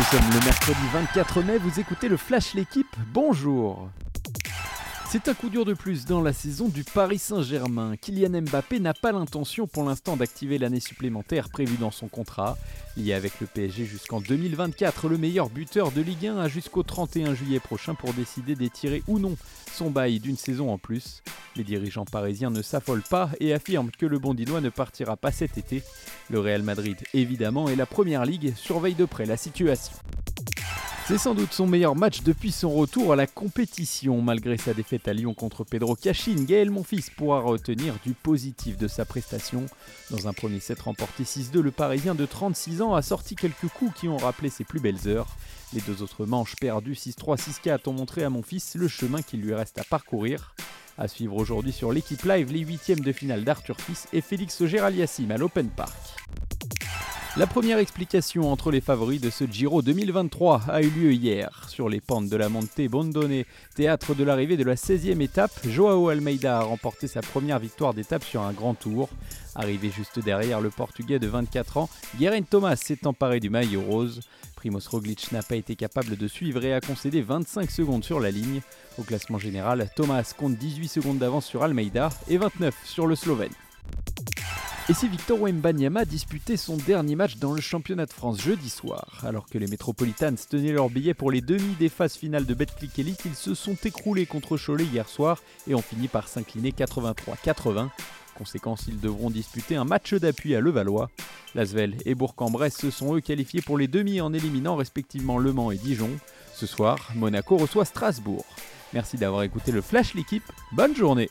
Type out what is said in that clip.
Nous sommes le mercredi 24 mai, vous écoutez le Flash L'équipe, bonjour c'est un coup dur de plus dans la saison du Paris Saint-Germain. Kylian Mbappé n'a pas l'intention pour l'instant d'activer l'année supplémentaire prévue dans son contrat. Lié avec le PSG jusqu'en 2024, le meilleur buteur de Ligue 1 a jusqu'au 31 juillet prochain pour décider d'étirer ou non son bail d'une saison en plus. Les dirigeants parisiens ne s'affolent pas et affirment que le Bondinois ne partira pas cet été. Le Real Madrid, évidemment, et la Première Ligue surveillent de près la situation. C'est sans doute son meilleur match depuis son retour à la compétition. Malgré sa défaite à Lyon contre Pedro Cachin, Gaël Monfils pourra retenir du positif de sa prestation. Dans un premier set remporté 6-2, le Parisien de 36 ans a sorti quelques coups qui ont rappelé ses plus belles heures. Les deux autres manches perdues 6-3, 6-4 ont montré à Monfils le chemin qu'il lui reste à parcourir. À suivre aujourd'hui sur l'équipe live les huitièmes de finale d'Arthur Fils et Félix Géraliassim à l'Open Park. La première explication entre les favoris de ce Giro 2023 a eu lieu hier. Sur les pentes de la Monte Bondone, théâtre de l'arrivée de la 16e étape, Joao Almeida a remporté sa première victoire d'étape sur un grand tour. Arrivé juste derrière le Portugais de 24 ans, Guerin Thomas s'est emparé du maillot rose. Primoz Roglic n'a pas été capable de suivre et a concédé 25 secondes sur la ligne. Au classement général, Thomas compte 18 secondes d'avance sur Almeida et 29 sur le Slovène. Et si Victor Wembanyama disputait son dernier match dans le championnat de France jeudi soir. Alors que les Metropolitans tenaient leur billet pour les demi des phases finales de Betclic Elite, ils se sont écroulés contre Cholet hier soir et ont fini par s'incliner 83-80. Conséquence, ils devront disputer un match d'appui à Levallois. Lasvel et Bourg-en-Bresse se sont eux qualifiés pour les demi en éliminant respectivement Le Mans et Dijon. Ce soir, Monaco reçoit Strasbourg. Merci d'avoir écouté le Flash l'équipe. Bonne journée